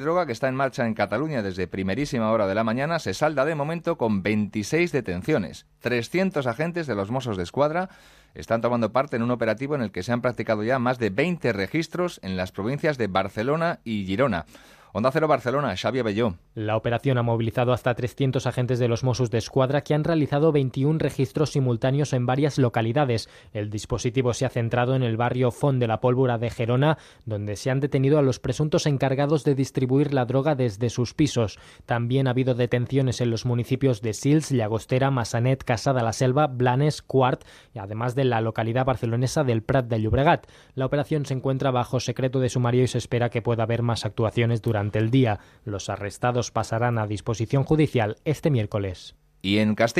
droga que está en marcha en Cataluña desde primerísima hora de la mañana se salda de momento con 26 detenciones. 300 agentes de los Mossos de Escuadra están tomando parte en un operativo en el que se han practicado ya más de 20 registros en las provincias de Barcelona y Girona. Onda Cero Barcelona, Xavi Belló. La operación ha movilizado hasta 300 agentes de los Mossos de Escuadra que han realizado 21 registros simultáneos en varias localidades. El dispositivo se ha centrado en el barrio Font de la Pólvora de Gerona, donde se han detenido a los presuntos encargados de distribuir la droga desde sus pisos. También ha habido detenciones en los municipios de Sils, Llagostera, Massanet, Casada la Selva, Blanes, Cuart y además de la localidad barcelonesa del Prat de Llobregat. La operación se encuentra bajo secreto de sumario y se espera que pueda haber más actuaciones durante durante el día. Los arrestados pasarán a disposición judicial este miércoles. Y en Castilla